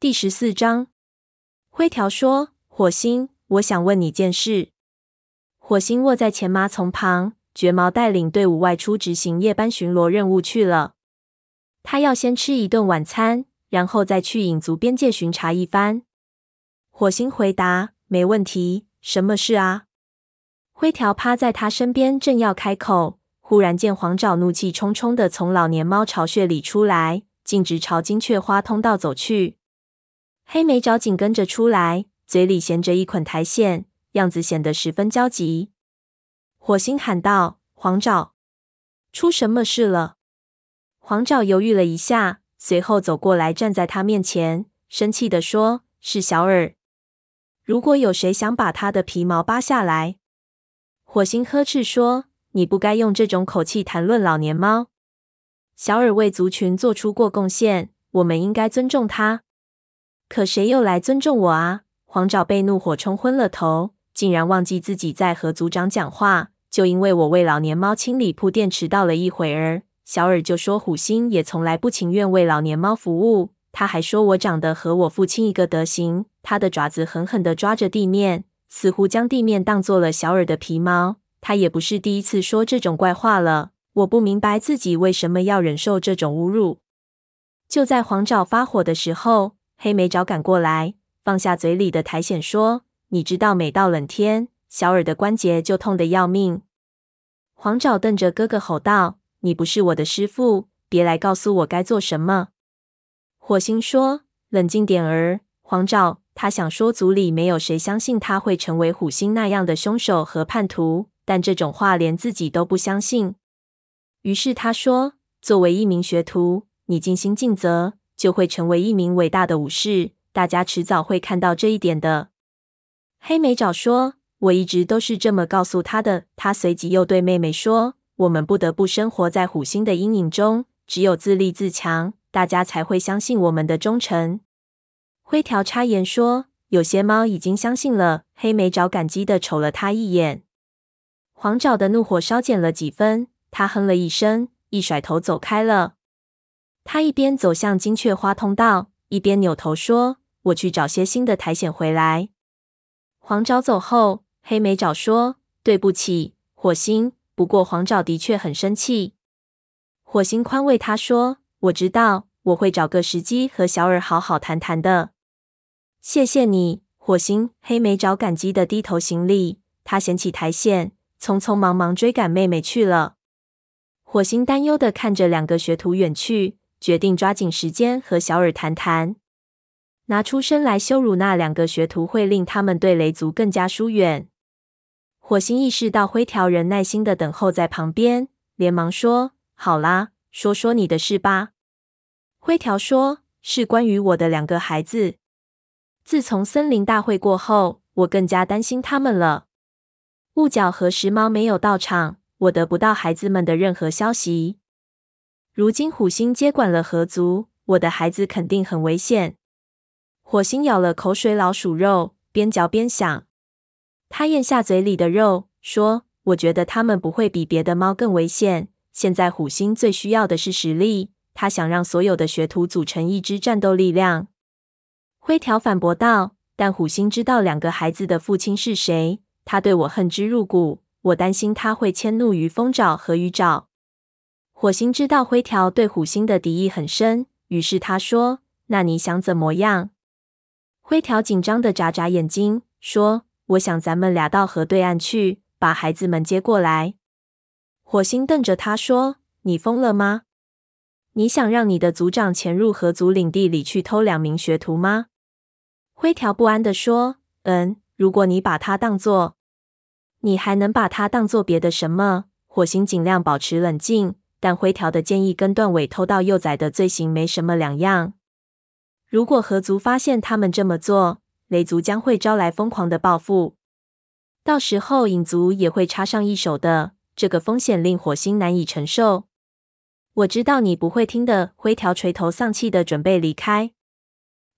第十四章，灰条说：“火星，我想问你件事。”火星卧在前麻丛旁，绝毛带领队伍外出执行夜班巡逻任务去了。他要先吃一顿晚餐，然后再去影族边界巡查一番。火星回答：“没问题，什么事啊？”灰条趴在他身边，正要开口，忽然见黄爪怒气冲冲的从老年猫巢穴里出来，径直朝金雀花通道走去。黑莓爪紧跟着出来，嘴里衔着一捆苔藓，样子显得十分焦急。火星喊道：“黄爪，出什么事了？”黄爪犹豫了一下，随后走过来，站在他面前，生气地说：“是小耳。如果有谁想把他的皮毛扒下来。”火星呵斥说：“你不该用这种口气谈论老年猫。小耳为族群做出过贡献，我们应该尊重他。可谁又来尊重我啊？”黄爪被怒火冲昏了头，竟然忘记自己在和族长讲话。就因为我为老年猫清理铺垫迟到了一会儿，小耳就说虎星也从来不情愿为老年猫服务。他还说我长得和我父亲一个德行。他的爪子狠狠地抓着地面。似乎将地面当做了小耳的皮毛。他也不是第一次说这种怪话了。我不明白自己为什么要忍受这种侮辱。就在黄爪发火的时候，黑莓爪赶过来，放下嘴里的苔藓，说：“你知道，每到冷天，小耳的关节就痛得要命。”黄爪瞪着哥哥吼道：“你不是我的师傅，别来告诉我该做什么。”火星说：“冷静点儿，黄爪。”他想说，族里没有谁相信他会成为虎星那样的凶手和叛徒，但这种话连自己都不相信。于是他说：“作为一名学徒，你尽心尽责，就会成为一名伟大的武士。大家迟早会看到这一点的。”黑莓爪说：“我一直都是这么告诉他的。”他随即又对妹妹说：“我们不得不生活在虎星的阴影中，只有自立自强，大家才会相信我们的忠诚。”灰条插言说：“有些猫已经相信了。”黑莓爪感激的瞅了他一眼。黄爪的怒火稍减了几分，他哼了一声，一甩头走开了。他一边走向金雀花通道，一边扭头说：“我去找些新的苔藓回来。”黄爪走后，黑莓爪说：“对不起，火星。不过黄爪的确很生气。”火星宽慰他说：“我知道，我会找个时机和小耳好好谈谈的。”谢谢你，火星。黑莓爪感激的低头行礼。他捡起苔藓，匆匆忙忙追赶妹妹去了。火星担忧的看着两个学徒远去，决定抓紧时间和小耳谈谈。拿出身来羞辱那两个学徒，会令他们对雷族更加疏远。火星意识到灰条人耐心的等候在旁边，连忙说：“好啦，说说你的事吧。”灰条说：“是关于我的两个孩子。”自从森林大会过后，我更加担心他们了。雾角和时髦没有到场，我得不到孩子们的任何消息。如今虎星接管了河族，我的孩子肯定很危险。火星咬了口水老鼠肉，边嚼边想。他咽下嘴里的肉，说：“我觉得他们不会比别的猫更危险。现在虎星最需要的是实力。他想让所有的学徒组成一支战斗力量。”灰条反驳道：“但虎星知道两个孩子的父亲是谁，他对我恨之入骨。我担心他会迁怒于风爪和鱼爪。”火星知道灰条对虎星的敌意很深，于是他说：“那你想怎么样？”灰条紧张地眨眨眼睛，说：“我想咱们俩到河对岸去，把孩子们接过来。”火星瞪着他说：“你疯了吗？你想让你的族长潜入河族领地里去偷两名学徒吗？”灰条不安地说：“嗯，如果你把它当作……你还能把它当作别的什么？”火星尽量保持冷静，但灰条的建议跟断尾偷盗幼崽的罪行没什么两样。如果河族发现他们这么做，雷族将会招来疯狂的报复，到时候影族也会插上一手的。这个风险令火星难以承受。我知道你不会听的。灰条垂头丧气的准备离开。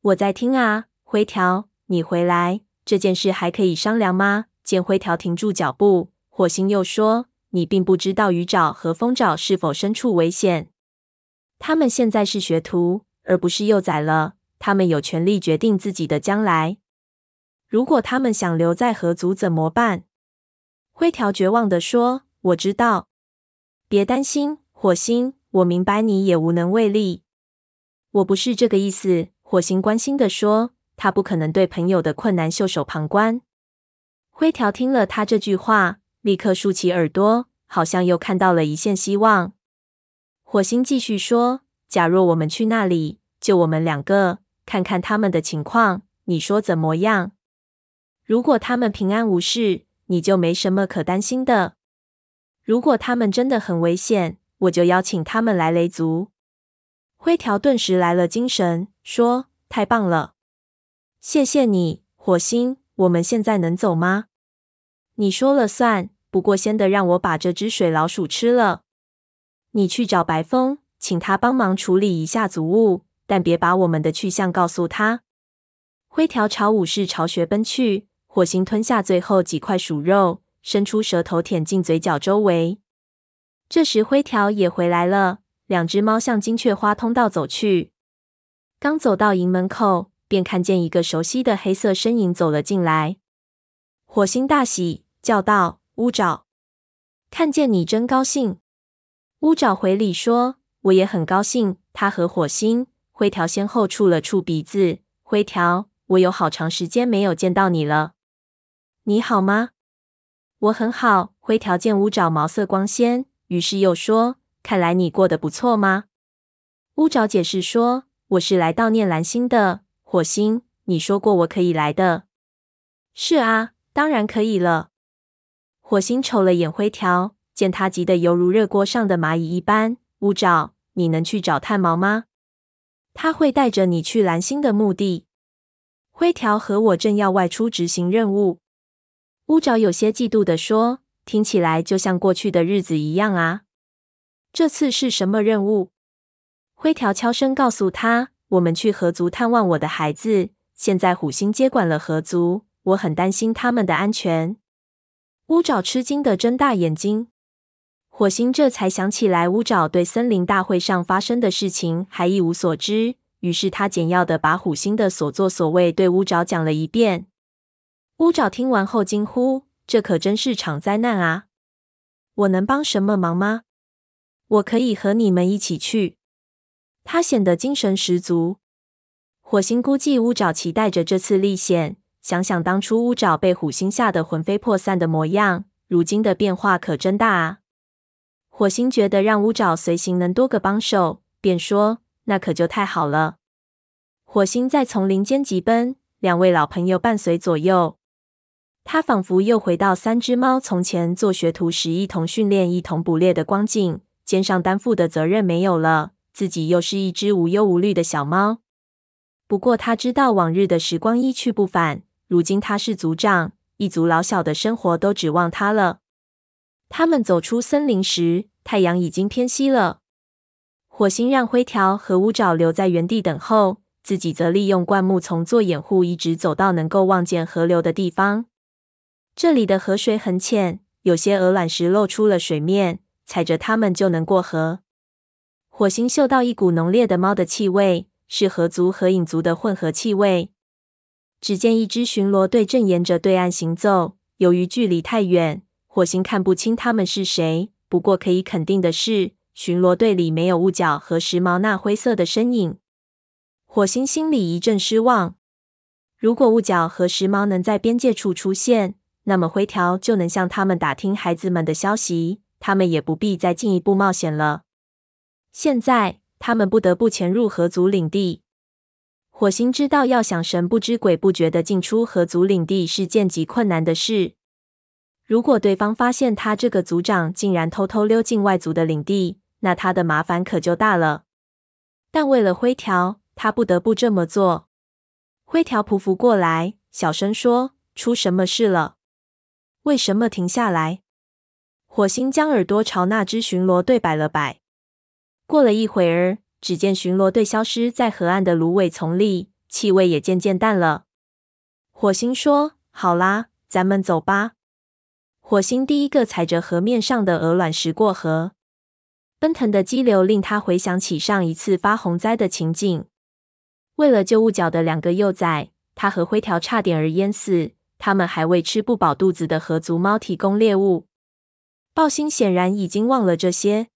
我在听啊。灰条，你回来，这件事还可以商量吗？见灰条停住脚步，火星又说：“你并不知道鱼爪和风爪是否身处危险。他们现在是学徒，而不是幼崽了。他们有权利决定自己的将来。如果他们想留在河族怎么办？灰条绝望地说：“我知道，别担心，火星。我明白你也无能为力。我不是这个意思。”火星关心地说：“他不可能对朋友的困难袖手旁观。”灰条听了他这句话，立刻竖起耳朵，好像又看到了一线希望。火星继续说：“假若我们去那里，就我们两个，看看他们的情况，你说怎么样？如果他们平安无事，你就没什么可担心的；如果他们真的很危险，我就邀请他们来雷族。”灰条顿时来了精神，说：“太棒了，谢谢你，火星。我们现在能走吗？你说了算。不过先得让我把这只水老鼠吃了。你去找白风，请他帮忙处理一下族物，但别把我们的去向告诉他。”灰条朝武士巢穴奔去，火星吞下最后几块鼠肉，伸出舌头舔进嘴角周围。这时灰条也回来了。两只猫向金雀花通道走去，刚走到营门口，便看见一个熟悉的黑色身影走了进来。火星大喜，叫道：“乌爪，看见你真高兴。”乌爪回礼说：“我也很高兴。”他和火星、灰条先后触了触鼻子。灰条，我有好长时间没有见到你了，你好吗？我很好。灰条见乌爪毛色光鲜，于是又说。看来你过得不错吗？乌爪解释说：“我是来悼念蓝星的。火星，你说过我可以来的。”“是啊，当然可以了。”火星瞅了眼灰条，见他急得犹如热锅上的蚂蚁一般。乌爪，你能去找炭毛吗？他会带着你去蓝星的墓地。灰条和我正要外出执行任务。乌爪有些嫉妒地说：“听起来就像过去的日子一样啊。”这次是什么任务？灰条悄声告诉他：“我们去河族探望我的孩子。现在虎星接管了河族，我很担心他们的安全。”乌爪吃惊的睁大眼睛。火星这才想起来，乌爪对森林大会上发生的事情还一无所知，于是他简要的把虎星的所作所为对乌爪讲了一遍。乌爪听完后惊呼：“这可真是场灾难啊！我能帮什么忙吗？”我可以和你们一起去。他显得精神十足。火星估计乌爪期待着这次历险，想想当初乌爪被虎星吓得魂飞魄散的模样，如今的变化可真大啊！火星觉得让乌爪随行能多个帮手，便说：“那可就太好了。”火星在丛林间疾奔，两位老朋友伴随左右。他仿佛又回到三只猫从前做学徒时一同训练、一同捕猎的光景。肩上担负的责任没有了，自己又是一只无忧无虑的小猫。不过他知道往日的时光一去不返，如今他是族长，一族老小的生活都指望他了。他们走出森林时，太阳已经偏西了。火星让灰条和乌爪留在原地等候，自己则利用灌木丛做掩护，一直走到能够望见河流的地方。这里的河水很浅，有些鹅卵石露出了水面。踩着它们就能过河。火星嗅到一股浓烈的猫的气味，是河族和影族的混合气味。只见一支巡逻队正沿着对岸行走，由于距离太远，火星看不清他们是谁。不过可以肯定的是，巡逻队里没有雾角和时髦那灰色的身影。火星心里一阵失望。如果雾角和时髦能在边界处出现，那么灰条就能向他们打听孩子们的消息。他们也不必再进一步冒险了。现在，他们不得不潜入河族领地。火星知道，要想神不知鬼不觉的进出河族领地是件极困难的事。如果对方发现他这个族长竟然偷偷溜进外族的领地，那他的麻烦可就大了。但为了灰条，他不得不这么做。灰条匍匐过来，小声说：“出什么事了？为什么停下来？”火星将耳朵朝那只巡逻队摆了摆。过了一会儿，只见巡逻队消失在河岸的芦苇丛里，气味也渐渐淡了。火星说：“好啦，咱们走吧。”火星第一个踩着河面上的鹅卵石过河，奔腾的激流令他回想起上一次发洪灾的情景。为了救雾角的两个幼崽，他和灰条差点儿淹死。他们还为吃不饱肚子的河族猫提供猎物。豹星显然已经忘了这些，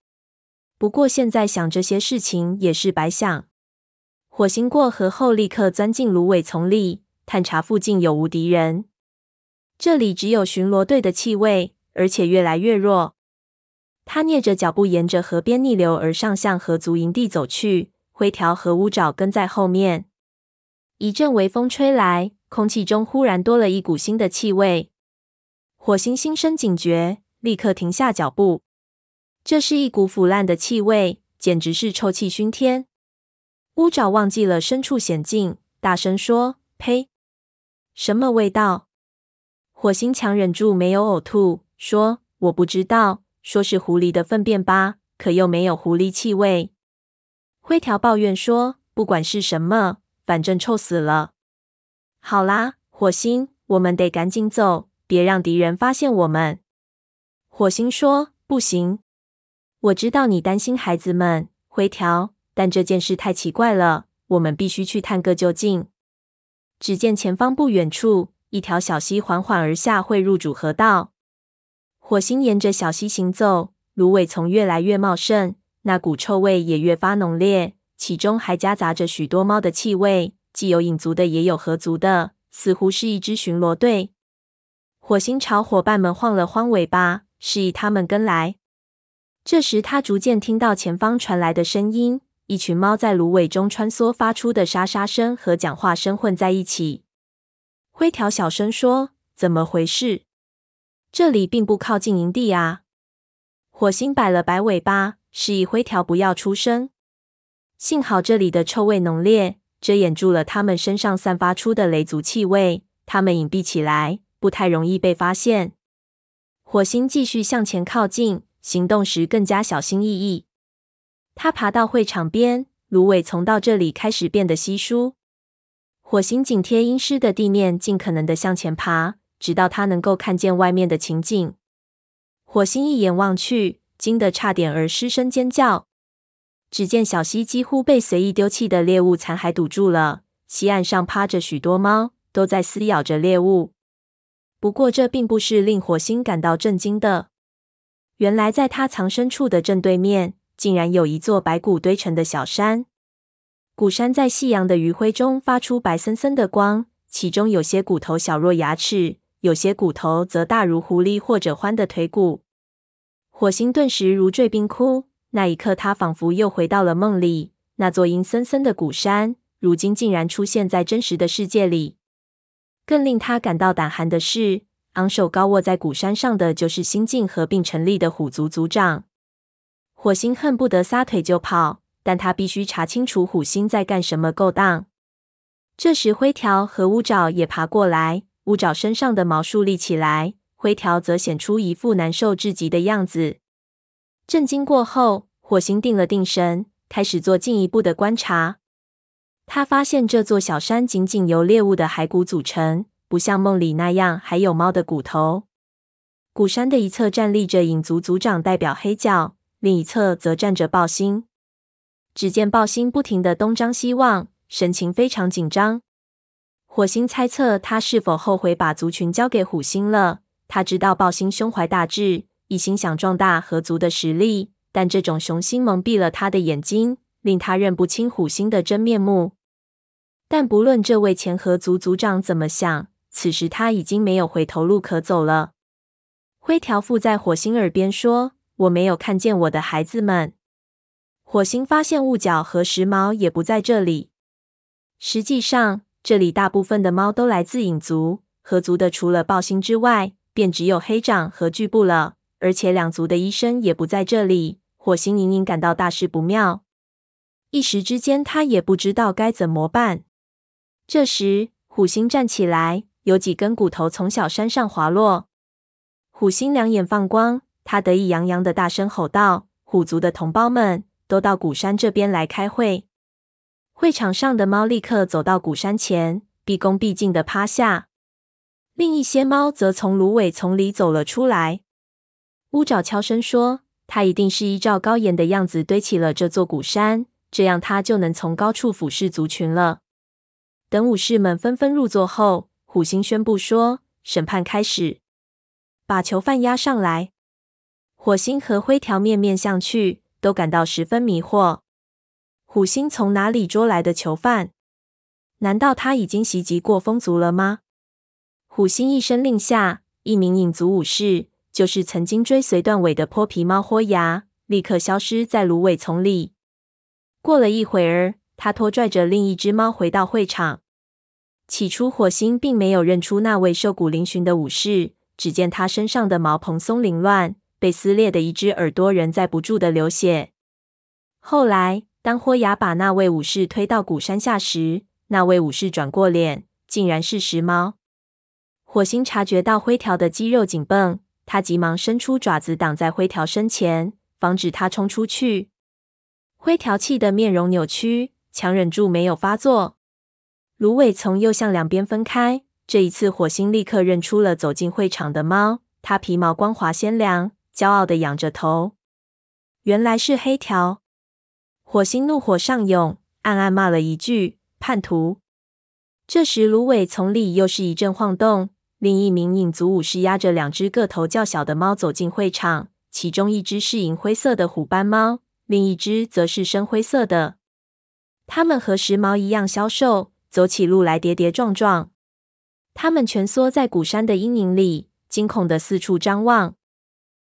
不过现在想这些事情也是白想。火星过河后，立刻钻进芦苇丛里，探查附近有无敌人。这里只有巡逻队的气味，而且越来越弱。他蹑着脚步沿着河边逆流而上，向河族营地走去。灰条和乌爪跟在后面。一阵微风吹来。空气中忽然多了一股新的气味，火星心生警觉，立刻停下脚步。这是一股腐烂的气味，简直是臭气熏天。乌爪忘记了身处险境，大声说：“呸！什么味道？”火星强忍住没有呕吐，说：“我不知道，说是狐狸的粪便吧，可又没有狐狸气味。”灰条抱怨说：“不管是什么，反正臭死了。”好啦，火星，我们得赶紧走，别让敌人发现我们。火星说：“不行，我知道你担心孩子们，回调，但这件事太奇怪了，我们必须去探个究竟。”只见前方不远处，一条小溪缓缓而下，汇入主河道。火星沿着小溪行走，芦苇丛越来越茂盛，那股臭味也越发浓烈，其中还夹杂着许多猫的气味。既有影族的，也有河族的，似乎是一支巡逻队。火星朝伙伴们晃了晃尾巴，示意他们跟来。这时，他逐渐听到前方传来的声音，一群猫在芦苇中穿梭，发出的沙沙声和讲话声混在一起。灰条小声说：“怎么回事？这里并不靠近营地啊！”火星摆了摆尾巴，示意灰条不要出声。幸好这里的臭味浓烈。遮掩住了他们身上散发出的雷族气味，他们隐蔽起来，不太容易被发现。火星继续向前靠近，行动时更加小心翼翼。他爬到会场边，芦苇丛到这里开始变得稀疏。火星紧贴阴湿的地面，尽可能的向前爬，直到他能够看见外面的情景。火星一眼望去，惊得差点儿失声尖叫。只见小溪几乎被随意丢弃的猎物残骸堵住了，溪岸上趴着许多猫，都在撕咬着猎物。不过，这并不是令火星感到震惊的。原来，在他藏身处的正对面，竟然有一座白骨堆成的小山。骨山在夕阳的余晖中发出白森森的光，其中有些骨头小若牙齿，有些骨头则大如狐狸或者獾的腿骨。火星顿时如坠冰窟。那一刻，他仿佛又回到了梦里。那座阴森森的古山，如今竟然出现在真实的世界里。更令他感到胆寒的是，昂首高卧在古山上的，就是新晋合并成立的虎族族长。火星恨不得撒腿就跑，但他必须查清楚虎星在干什么勾当。这时，灰条和乌爪也爬过来，乌爪身上的毛竖立起来，灰条则显出一副难受至极的样子。震惊过后，火星定了定神，开始做进一步的观察。他发现这座小山仅仅由猎物的骸骨组成，不像梦里那样还有猫的骨头。古山的一侧站立着影族族长，代表黑角；另一侧则站着豹星。只见豹星不停地东张西望，神情非常紧张。火星猜测他是否后悔把族群交给虎星了。他知道豹星胸怀大志。一心想壮大合族的实力，但这种雄心蒙蔽了他的眼睛，令他认不清虎星的真面目。但不论这位前合族族长怎么想，此时他已经没有回头路可走了。灰条附在火星耳边说：“我没有看见我的孩子们。”火星发现雾角和时髦也不在这里。实际上，这里大部分的猫都来自影族，合族的除了豹星之外，便只有黑掌和巨部了。而且两族的医生也不在这里，火星隐隐感到大事不妙。一时之间，他也不知道该怎么办。这时，虎星站起来，有几根骨头从小山上滑落。虎星两眼放光，他得意洋洋的大声吼道：“虎族的同胞们，都到古山这边来开会！”会场上的猫立刻走到古山前，毕恭毕敬的趴下。另一些猫则从芦苇丛里走了出来。乌爪悄声说：“他一定是依照高岩的样子堆起了这座古山，这样他就能从高处俯视族群了。”等武士们纷纷入座后，虎星宣布说：“审判开始，把囚犯押上来。”火星和灰条面面相觑，都感到十分迷惑。虎星从哪里捉来的囚犯？难道他已经袭击过风族了吗？虎星一声令下，一名影族武士，就是曾经追随断尾的泼皮猫豁牙，立刻消失在芦苇丛里。过了一会儿，他拖拽着另一只猫回到会场。起初，火星并没有认出那位瘦骨嶙峋的武士，只见他身上的毛蓬松凌乱，被撕裂的一只耳朵仍在不住地流血。后来，当豁牙把那位武士推到古山下时，那位武士转过脸，竟然是石猫。火星察觉到灰条的肌肉紧绷，他急忙伸出爪子挡在灰条身前，防止他冲出去。灰条气得面容扭曲，强忍住没有发作。芦苇丛又向两边分开，这一次火星立刻认出了走进会场的猫，它皮毛光滑鲜亮，骄傲的仰着头。原来是黑条。火星怒火上涌，暗暗骂了一句。叛徒！这时，芦苇丛里又是一阵晃动。另一名影族武士压着两只个头较小的猫走进会场，其中一只是银灰色的虎斑猫，另一只则是深灰色的。它们和时髦一样消瘦，走起路来跌跌撞撞。它们蜷缩在古山的阴影里，惊恐的四处张望。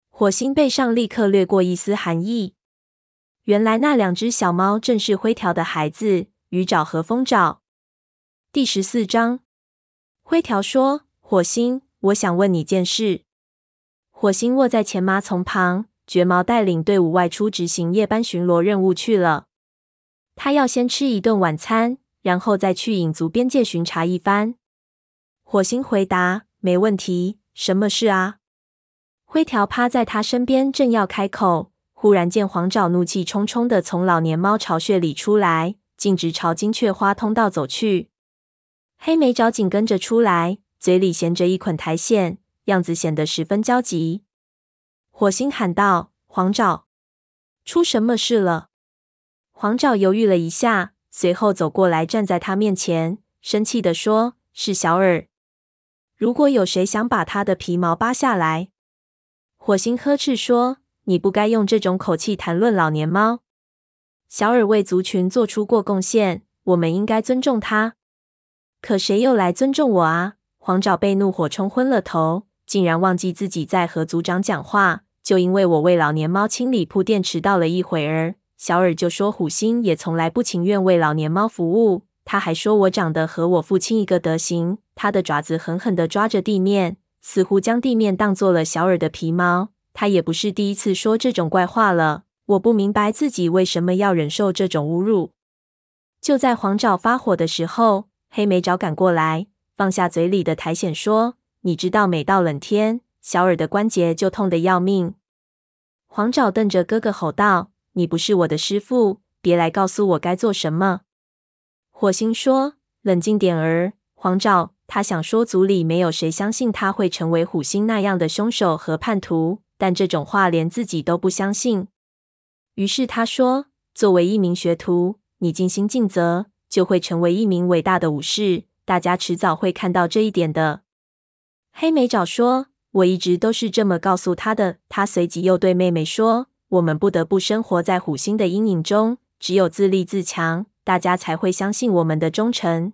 火星背上立刻掠过一丝寒意。原来那两只小猫正是灰条的孩子。鱼爪和风爪。第十四章，灰条说：“火星，我想问你件事。”火星卧在前麻丛旁，绝毛带领队伍外出执行夜班巡逻任务去了。他要先吃一顿晚餐，然后再去影族边界巡查一番。火星回答：“没问题，什么事啊？”灰条趴在他身边，正要开口，忽然见黄爪怒气冲冲的从老年猫巢穴里出来。径直朝金雀花通道走去，黑莓爪紧跟着出来，嘴里衔着一捆苔藓，样子显得十分焦急。火星喊道：“黄爪，出什么事了？”黄爪犹豫了一下，随后走过来，站在他面前，生气地说：“是小耳。如果有谁想把他的皮毛扒下来。”火星呵斥说：“你不该用这种口气谈论老年猫。”小耳为族群做出过贡献，我们应该尊重他。可谁又来尊重我啊？黄爪被怒火冲昏了头，竟然忘记自己在和族长讲话。就因为我为老年猫清理铺垫迟到了一会儿，小耳就说虎星也从来不情愿为老年猫服务。他还说我长得和我父亲一个德行。他的爪子狠狠地抓着地面，似乎将地面当做了小耳的皮毛。他也不是第一次说这种怪话了。我不明白自己为什么要忍受这种侮辱。就在黄爪发火的时候，黑莓爪赶过来，放下嘴里的苔藓，说：“你知道，每到冷天，小耳的关节就痛得要命。”黄爪瞪着哥哥吼道：“你不是我的师傅，别来告诉我该做什么。”火星说：“冷静点儿，黄爪。”他想说，族里没有谁相信他会成为虎星那样的凶手和叛徒，但这种话连自己都不相信。于是他说：“作为一名学徒，你尽心尽责，就会成为一名伟大的武士。大家迟早会看到这一点的。”黑莓爪说：“我一直都是这么告诉他的。”他随即又对妹妹说：“我们不得不生活在虎星的阴影中，只有自立自强，大家才会相信我们的忠诚。”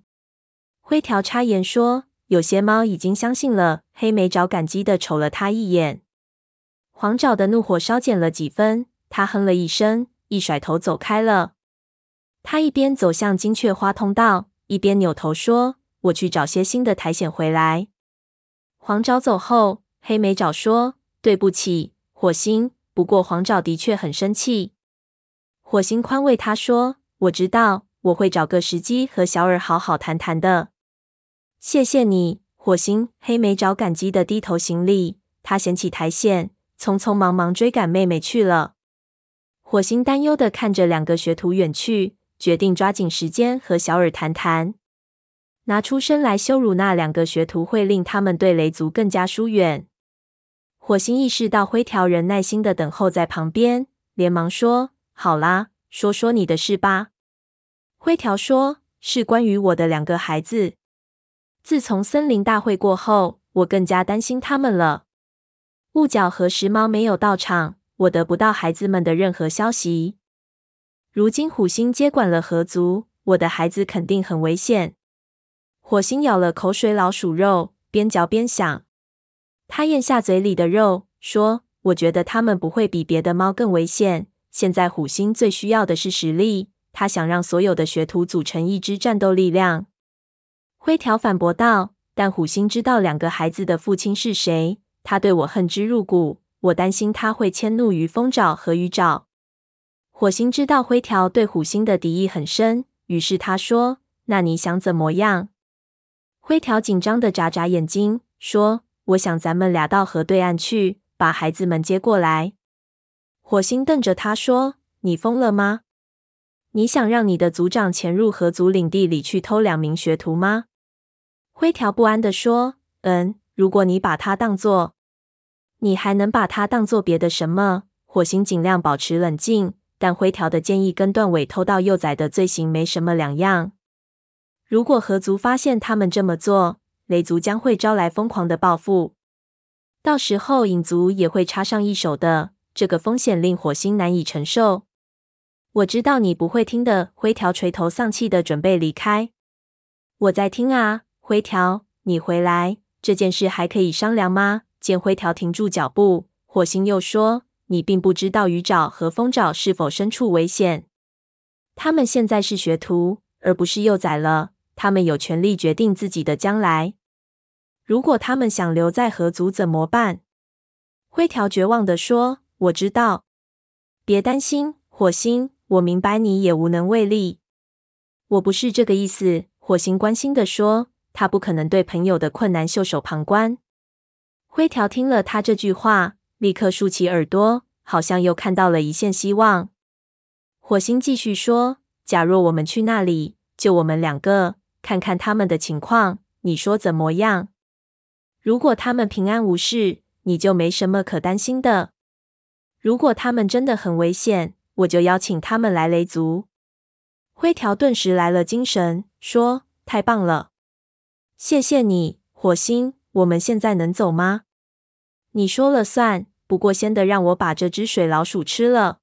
灰条插言说：“有些猫已经相信了。”黑莓爪感激的瞅了他一眼。黄爪的怒火稍减了几分。他哼了一声，一甩头走开了。他一边走向金雀花通道，一边扭头说：“我去找些新的苔藓回来。”黄爪走后，黑莓爪说：“对不起，火星。不过黄爪的确很生气。”火星宽慰他说：“我知道，我会找个时机和小耳好好谈谈的。”谢谢你，火星。黑莓爪感激的低头行礼。他捡起苔藓，匆匆忙忙追赶妹妹去了。火星担忧的看着两个学徒远去，决定抓紧时间和小耳谈谈。拿出身来羞辱那两个学徒，会令他们对雷族更加疏远。火星意识到灰条人耐心的等候在旁边，连忙说：“好啦，说说你的事吧。”灰条说：“是关于我的两个孩子。自从森林大会过后，我更加担心他们了。雾角和时髦没有到场，我得不到孩子们的任何消息。如今虎星接管了河族，我的孩子肯定很危险。火星咬了口水老鼠肉，边嚼边想。他咽下嘴里的肉，说：“我觉得他们不会比别的猫更危险。现在虎星最需要的是实力。他想让所有的学徒组成一支战斗力量。”灰条反驳道：“但虎星知道两个孩子的父亲是谁，他对我恨之入骨。我担心他会迁怒于风爪和鱼爪。”火星知道灰条对虎星的敌意很深，于是他说：“那你想怎么样？”灰条紧张的眨眨眼睛，说：“我想咱们俩到河对岸去，把孩子们接过来。”火星瞪着他说：“你疯了吗？你想让你的族长潜入河族领地里去偷两名学徒吗？”灰条不安地说：“嗯，如果你把他当作……你还能把他当做别的什么？”火星尽量保持冷静，但灰条的建议跟断尾偷盗幼崽的罪行没什么两样。如果河族发现他们这么做，雷族将会招来疯狂的报复，到时候影族也会插上一手的。这个风险令火星难以承受。我知道你不会听的。灰条垂头丧气的准备离开。我在听啊，灰条，你回来，这件事还可以商量吗？见灰条停住脚步，火星又说：“你并不知道鱼爪和风爪是否身处危险。他们现在是学徒，而不是幼崽了。”他们有权利决定自己的将来。如果他们想留在河族怎么办？灰条绝望地说：“我知道，别担心，火星，我明白你也无能为力。我不是这个意思。”火星关心地说：“他不可能对朋友的困难袖手旁观。”灰条听了他这句话，立刻竖起耳朵，好像又看到了一线希望。火星继续说：“假若我们去那里，就我们两个。”看看他们的情况，你说怎么样？如果他们平安无事，你就没什么可担心的。如果他们真的很危险，我就邀请他们来雷族。灰条顿时来了精神，说：“太棒了，谢谢你，火星。我们现在能走吗？你说了算。不过先得让我把这只水老鼠吃了。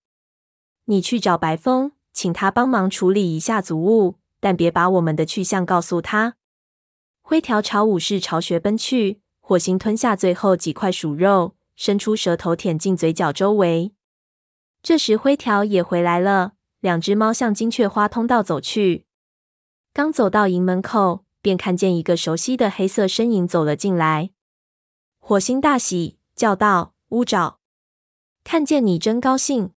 你去找白风，请他帮忙处理一下族务。”但别把我们的去向告诉他。灰条朝武士巢穴奔去，火星吞下最后几块鼠肉，伸出舌头舔进嘴角周围。这时灰条也回来了，两只猫向金雀花通道走去。刚走到营门口，便看见一个熟悉的黑色身影走了进来。火星大喜，叫道：“乌爪，看见你真高兴。”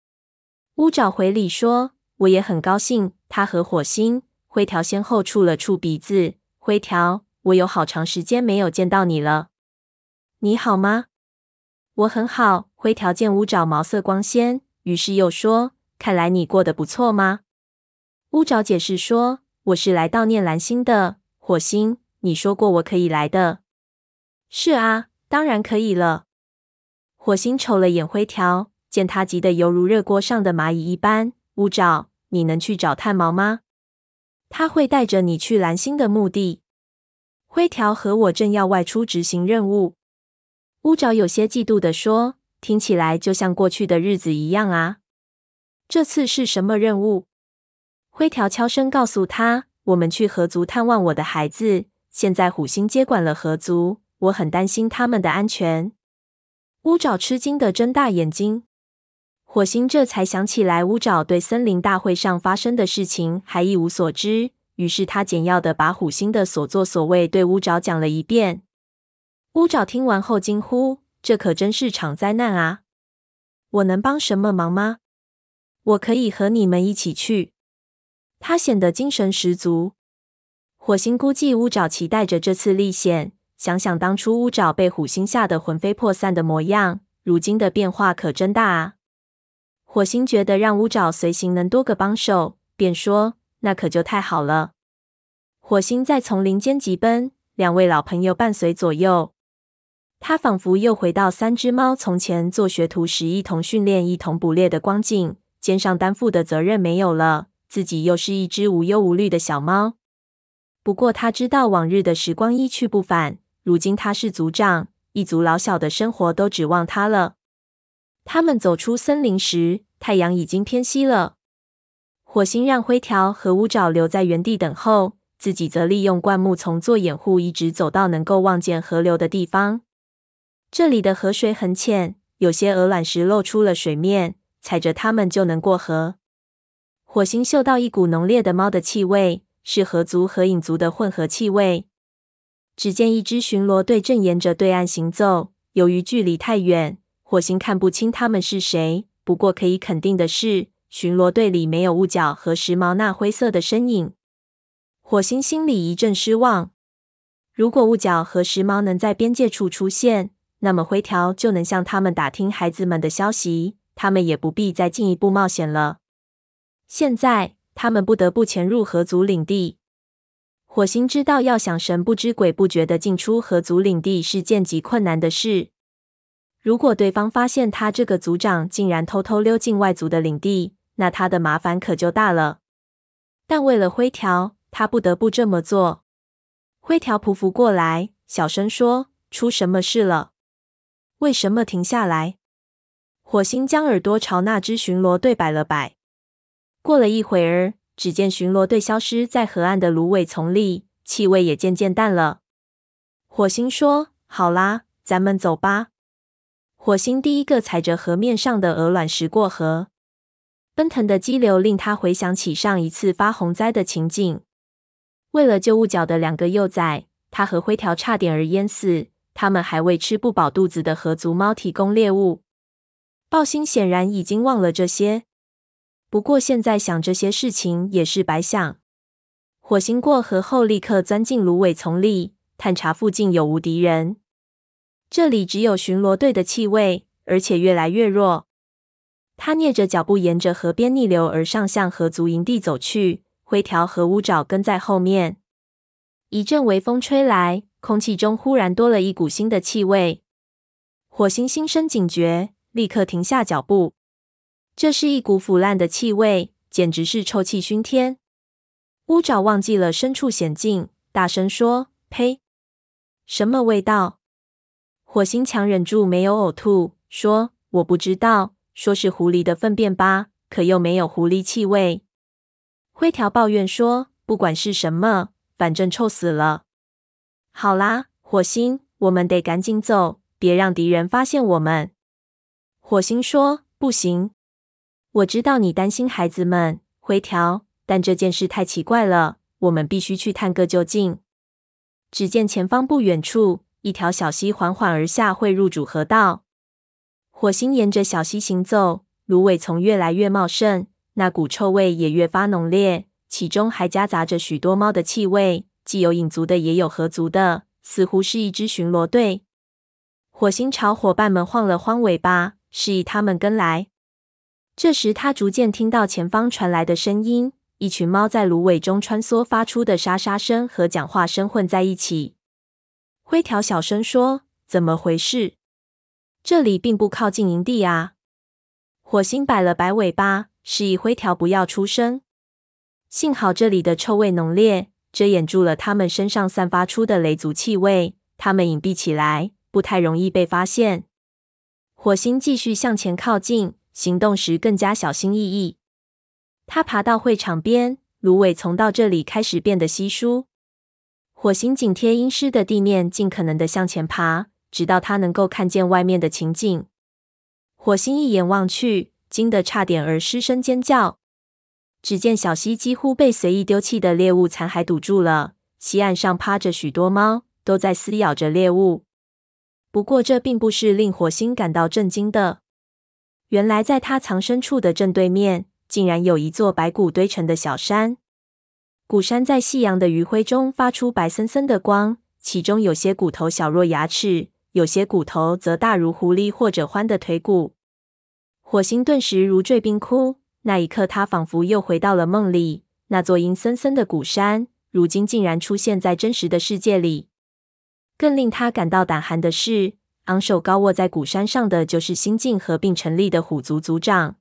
乌爪回礼说：“我也很高兴。”他和火星。灰条先后触了触鼻子。灰条，我有好长时间没有见到你了。你好吗？我很好。灰条见乌爪毛色光鲜，于是又说：“看来你过得不错吗？”乌爪解释说：“我是来悼念蓝星的。火星，你说过我可以来的。”是啊，当然可以了。火星瞅了眼灰条，见他急得犹如热锅上的蚂蚁一般。乌爪，你能去找炭毛吗？他会带着你去蓝星的墓地。灰条和我正要外出执行任务。乌爪有些嫉妒地说：“听起来就像过去的日子一样啊。这次是什么任务？”灰条悄声告诉他：“我们去河族探望我的孩子。现在虎星接管了河族，我很担心他们的安全。”乌爪吃惊地睁大眼睛。火星这才想起来，乌爪对森林大会上发生的事情还一无所知，于是他简要的把虎星的所作所为对乌爪讲了一遍。乌爪听完后惊呼：“这可真是场灾难啊！我能帮什么忙吗？我可以和你们一起去。”他显得精神十足。火星估计乌爪期待着这次历险，想想当初乌爪被虎星吓得魂飞魄散的模样，如今的变化可真大啊！火星觉得让乌爪随行能多个帮手，便说：“那可就太好了。”火星在丛林间疾奔，两位老朋友伴随左右。他仿佛又回到三只猫从前做学徒时一同训练、一同捕猎的光景，肩上担负的责任没有了，自己又是一只无忧无虑的小猫。不过他知道往日的时光一去不返，如今他是族长，一族老小的生活都指望他了。他们走出森林时，太阳已经偏西了。火星让灰条和乌爪留在原地等候，自己则利用灌木丛做掩护，一直走到能够望见河流的地方。这里的河水很浅，有些鹅卵石露出了水面，踩着它们就能过河。火星嗅到一股浓烈的猫的气味，是河族和影族的混合气味。只见一支巡逻队正沿着对岸行走，由于距离太远，火星看不清他们是谁。不过可以肯定的是，巡逻队里没有雾角和时髦那灰色的身影。火星心里一阵失望。如果雾角和时髦能在边界处出现，那么灰条就能向他们打听孩子们的消息，他们也不必再进一步冒险了。现在，他们不得不潜入河族领地。火星知道，要想神不知鬼不觉地进出河族领地是件极困难的事。如果对方发现他这个族长竟然偷偷溜进外族的领地，那他的麻烦可就大了。但为了灰条，他不得不这么做。灰条匍匐过来，小声说：“出什么事了？为什么停下来？”火星将耳朵朝那只巡逻队摆了摆。过了一会儿，只见巡逻队消失在河岸的芦苇丛里，气味也渐渐淡了。火星说：“好啦，咱们走吧。”火星第一个踩着河面上的鹅卵石过河，奔腾的激流令他回想起上一次发洪灾的情景。为了救雾角的两个幼崽，他和灰条差点儿淹死。他们还为吃不饱肚子的河族猫提供猎物。豹星显然已经忘了这些，不过现在想这些事情也是白想。火星过河后，立刻钻进芦苇丛里，探查附近有无敌人。这里只有巡逻队的气味，而且越来越弱。他蹑着脚步沿着河边逆流而上，向河族营地走去。灰条和乌爪跟在后面。一阵微风吹来，空气中忽然多了一股新的气味。火星心生警觉，立刻停下脚步。这是一股腐烂的气味，简直是臭气熏天。乌爪忘记了身处险境，大声说：“呸！什么味道？”火星强忍住没有呕吐，说：“我不知道，说是狐狸的粪便吧，可又没有狐狸气味。”灰条抱怨说：“不管是什么，反正臭死了。”好啦，火星，我们得赶紧走，别让敌人发现我们。火星说：“不行，我知道你担心孩子们，灰条，但这件事太奇怪了，我们必须去探个究竟。”只见前方不远处。一条小溪缓缓而下，汇入主河道。火星沿着小溪行走，芦苇丛越来越茂盛，那股臭味也越发浓烈，其中还夹杂着许多猫的气味，既有影族的，也有合族的，似乎是一支巡逻队。火星朝伙伴们晃了晃尾巴，示意他们跟来。这时，他逐渐听到前方传来的声音，一群猫在芦苇中穿梭，发出的沙沙声和讲话声混在一起。灰条小声说：“怎么回事？这里并不靠近营地啊。”火星摆了摆尾巴，示意灰条不要出声。幸好这里的臭味浓烈，遮掩住了他们身上散发出的雷族气味，他们隐蔽起来，不太容易被发现。火星继续向前靠近，行动时更加小心翼翼。他爬到会场边，芦苇丛到这里开始变得稀疏。火星紧贴阴湿的地面，尽可能的向前爬，直到他能够看见外面的情景。火星一眼望去，惊得差点儿失声尖叫。只见小溪几乎被随意丢弃的猎物残骸堵住了，溪岸上趴着许多猫，都在撕咬着猎物。不过这并不是令火星感到震惊的，原来在他藏身处的正对面，竟然有一座白骨堆成的小山。古山在夕阳的余晖中发出白森森的光，其中有些骨头小若牙齿，有些骨头则大如狐狸或者獾的腿骨。火星顿时如坠冰窟，那一刻他仿佛又回到了梦里。那座阴森森的古山，如今竟然出现在真实的世界里。更令他感到胆寒的是，昂首高卧在古山上的就是新晋合并成立的虎族族长。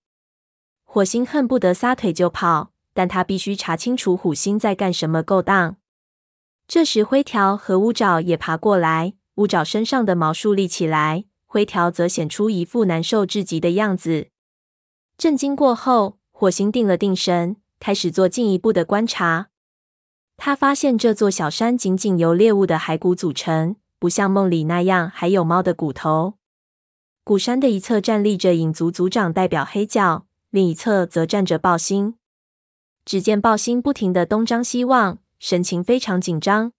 火星恨不得撒腿就跑。但他必须查清楚虎星在干什么勾当。这时，灰条和乌爪也爬过来。乌爪身上的毛竖立起来，灰条则显出一副难受至极的样子。震惊过后，火星定了定神，开始做进一步的观察。他发现这座小山仅仅由猎物的骸骨组成，不像梦里那样还有猫的骨头。鼓山的一侧站立着影族族长，代表黑角；另一侧则站着豹星。只见豹星不停地东张西望，神情非常紧张。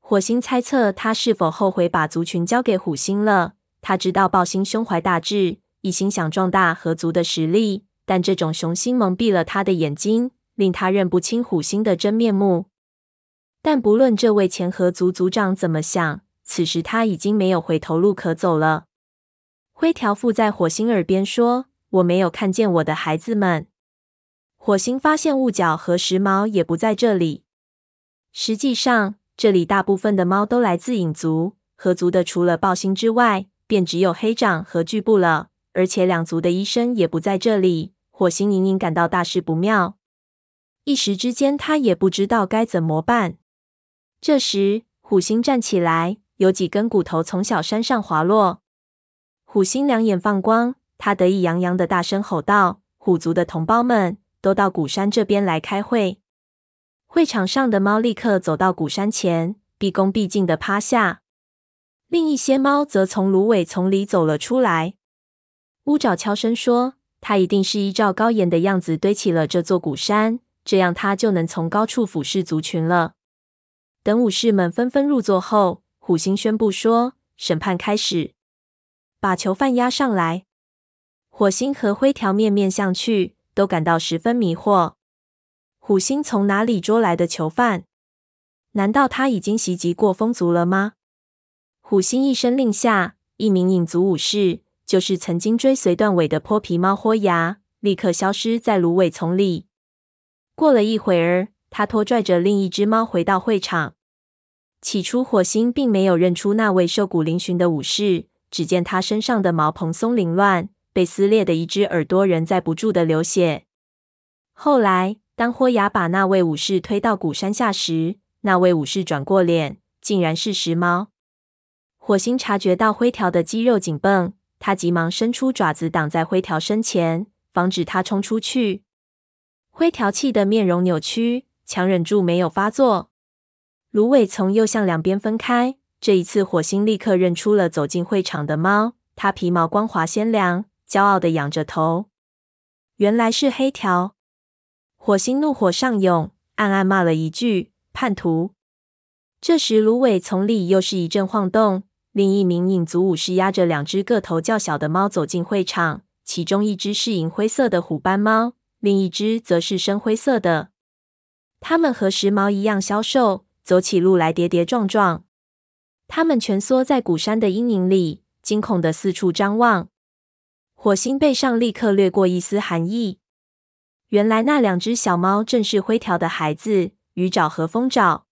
火星猜测他是否后悔把族群交给虎星了。他知道豹星胸怀大志，一心想壮大河族的实力，但这种雄心蒙蔽了他的眼睛，令他认不清虎星的真面目。但不论这位前河族族长怎么想，此时他已经没有回头路可走了。灰条附在火星耳边说：“我没有看见我的孩子们。”火星发现雾角和时髦也不在这里。实际上，这里大部分的猫都来自影族，河族的除了豹星之外，便只有黑掌和巨部了。而且两族的医生也不在这里。火星隐隐感到大事不妙，一时之间他也不知道该怎么办。这时，虎星站起来，有几根骨头从小山上滑落。虎星两眼放光，他得意洋洋的大声吼道：“虎族的同胞们，都到鼓山这边来开会！”会场上的猫立刻走到鼓山前，毕恭毕敬的趴下。另一些猫则从芦苇丛里走了出来。乌爪悄声说：“他一定是依照高岩的样子堆起了这座古山，这样他就能从高处俯视族群了。”等武士们纷纷入座后，虎星宣布说：“审判开始。”把囚犯押上来。火星和灰条面面相觑，都感到十分迷惑。虎星从哪里捉来的囚犯？难道他已经袭击过风族了吗？虎星一声令下，一名影族武士，就是曾经追随断尾的泼皮猫豁牙，立刻消失在芦苇丛里。过了一会儿，他拖拽着另一只猫回到会场。起初，火星并没有认出那位瘦骨嶙峋的武士。只见他身上的毛蓬松凌乱，被撕裂的一只耳朵仍在不住的流血。后来，当豁牙把那位武士推到鼓山下时，那位武士转过脸，竟然是时猫。火星察觉到灰条的肌肉紧绷，他急忙伸出爪子挡在灰条身前，防止他冲出去。灰条气得面容扭曲，强忍住没有发作。芦苇丛又向两边分开。这一次，火星立刻认出了走进会场的猫。它皮毛光滑鲜亮，骄傲地仰着头。原来是黑条。火星怒火上涌，暗暗骂了一句：“叛徒！”这时，芦苇丛里又是一阵晃动。另一名影族武士压着两只个头较小的猫走进会场，其中一只是银灰色的虎斑猫，另一只则是深灰色的。它们和时髦一样消瘦，走起路来跌跌撞撞。他们蜷缩在鼓山的阴影里，惊恐的四处张望。火星背上立刻掠过一丝寒意。原来那两只小猫正是灰条的孩子，鱼爪和风爪。